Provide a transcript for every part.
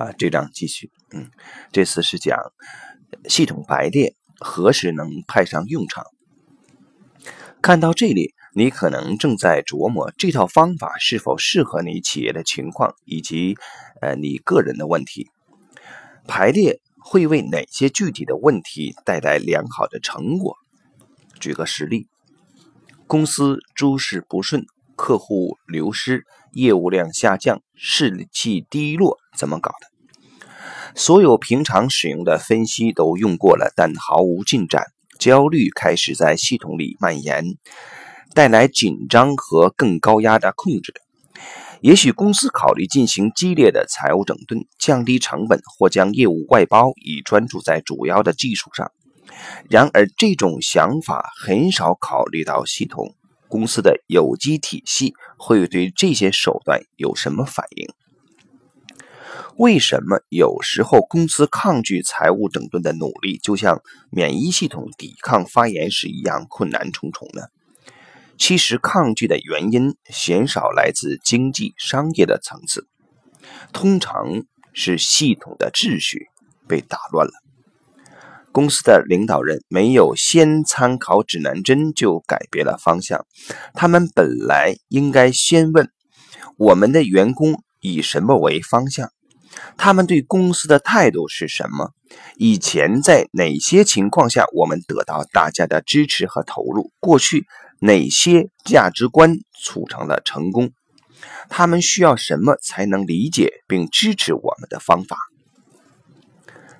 啊，这章继续。嗯，这次是讲系统排列何时能派上用场。看到这里，你可能正在琢磨这套方法是否适合你企业的情况以及呃你个人的问题。排列会为哪些具体的问题带来良好的成果？举个实例：公司诸事不顺，客户流失，业务量下降，士气低落，怎么搞的？所有平常使用的分析都用过了，但毫无进展，焦虑开始在系统里蔓延，带来紧张和更高压的控制。也许公司考虑进行激烈的财务整顿，降低成本，或将业务外包，以专注在主要的技术上。然而，这种想法很少考虑到系统公司的有机体系会对这些手段有什么反应。为什么有时候公司抗拒财务整顿的努力，就像免疫系统抵抗发炎时一样困难重重呢？其实，抗拒的原因鲜少来自经济商业的层次，通常是系统的秩序被打乱了。公司的领导人没有先参考指南针就改变了方向，他们本来应该先问我们的员工以什么为方向。他们对公司的态度是什么？以前在哪些情况下我们得到大家的支持和投入？过去哪些价值观促成了成功？他们需要什么才能理解并支持我们的方法？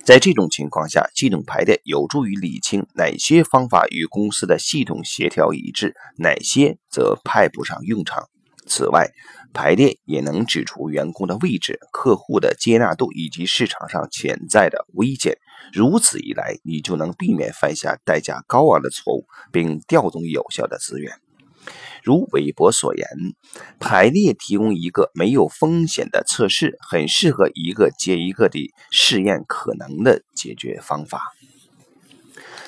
在这种情况下，系统排列有助于理清哪些方法与公司的系统协调一致，哪些则派不上用场。此外，排列也能指出员工的位置、客户的接纳度以及市场上潜在的危险。如此一来，你就能避免犯下代价高昂的错误，并调动有效的资源。如韦伯所言，排列提供一个没有风险的测试，很适合一个接一个地试验可能的解决方法。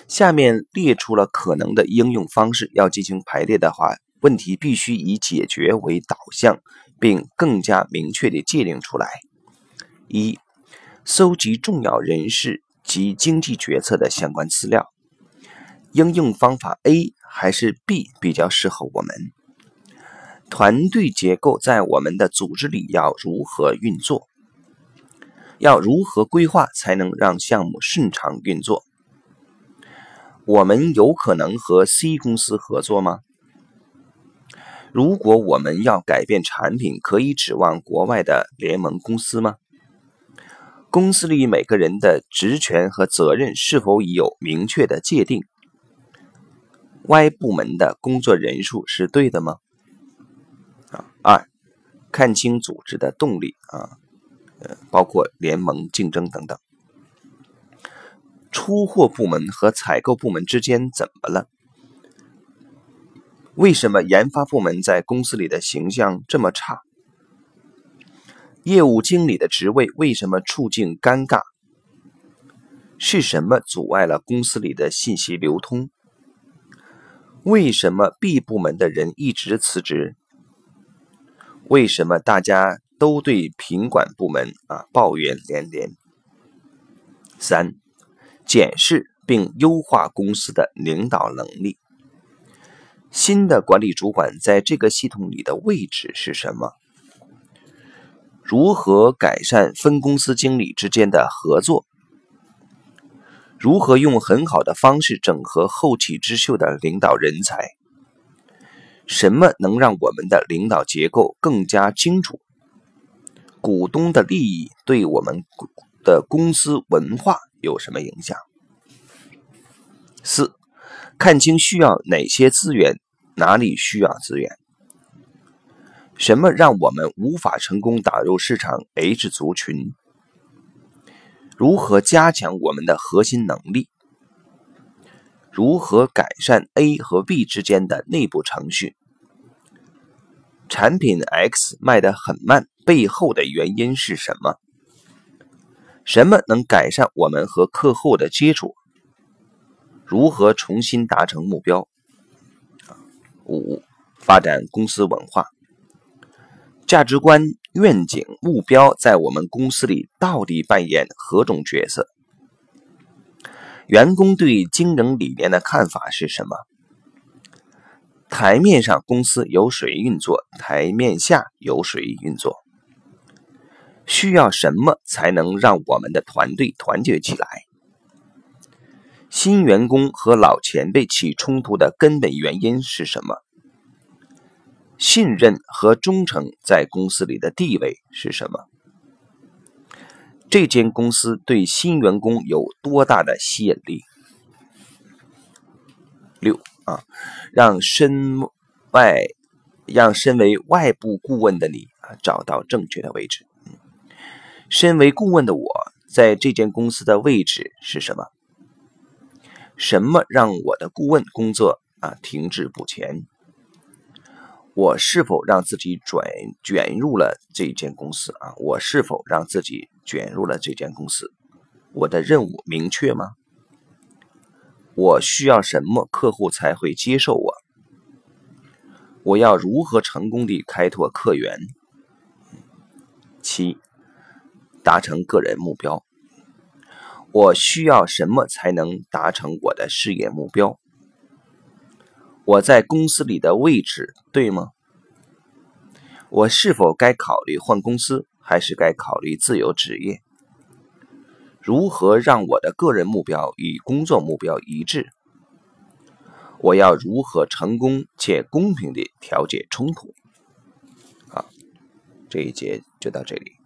下面列出了可能的应用方式。要进行排列的话，问题必须以解决为导向，并更加明确地界定出来。一、搜集重要人士及经济决策的相关资料。应用方法 A 还是 B 比较适合我们？团队结构在我们的组织里要如何运作？要如何规划才能让项目顺畅运作？我们有可能和 C 公司合作吗？如果我们要改变产品，可以指望国外的联盟公司吗？公司里每个人的职权和责任是否已有明确的界定？Y 部门的工作人数是对的吗？啊，二，看清组织的动力啊，呃，包括联盟竞争等等。出货部门和采购部门之间怎么了？为什么研发部门在公司里的形象这么差？业务经理的职位为什么处境尴尬？是什么阻碍了公司里的信息流通？为什么 B 部门的人一直辞职？为什么大家都对品管部门啊抱怨连连？三，检视并优化公司的领导能力。新的管理主管在这个系统里的位置是什么？如何改善分公司经理之间的合作？如何用很好的方式整合后起之秀的领导人才？什么能让我们的领导结构更加清楚？股东的利益对我们的公司文化有什么影响？四。看清需要哪些资源，哪里需要资源，什么让我们无法成功打入市场 H 族群？如何加强我们的核心能力？如何改善 A 和 B 之间的内部程序？产品 X 卖得很慢，背后的原因是什么？什么能改善我们和客户的接触？如何重新达成目标？五、发展公司文化、价值观愿景目标在我们公司里到底扮演何种角色？员工对经营理念的看法是什么？台面上公司由谁运作？台面下由谁运作？需要什么才能让我们的团队团结起来？新员工和老前辈起冲突的根本原因是什么？信任和忠诚在公司里的地位是什么？这间公司对新员工有多大的吸引力？六啊，让身外让身为外部顾问的你啊找到正确的位置。身为顾问的我在这间公司的位置是什么？什么让我的顾问工作啊停滞不前？我是否让自己转卷入了这间公司啊？我是否让自己卷入了这间公司？我的任务明确吗？我需要什么客户才会接受我？我要如何成功地开拓客源？七，达成个人目标。我需要什么才能达成我的事业目标？我在公司里的位置对吗？我是否该考虑换公司，还是该考虑自由职业？如何让我的个人目标与工作目标一致？我要如何成功且公平地调解冲突？好，这一节就到这里。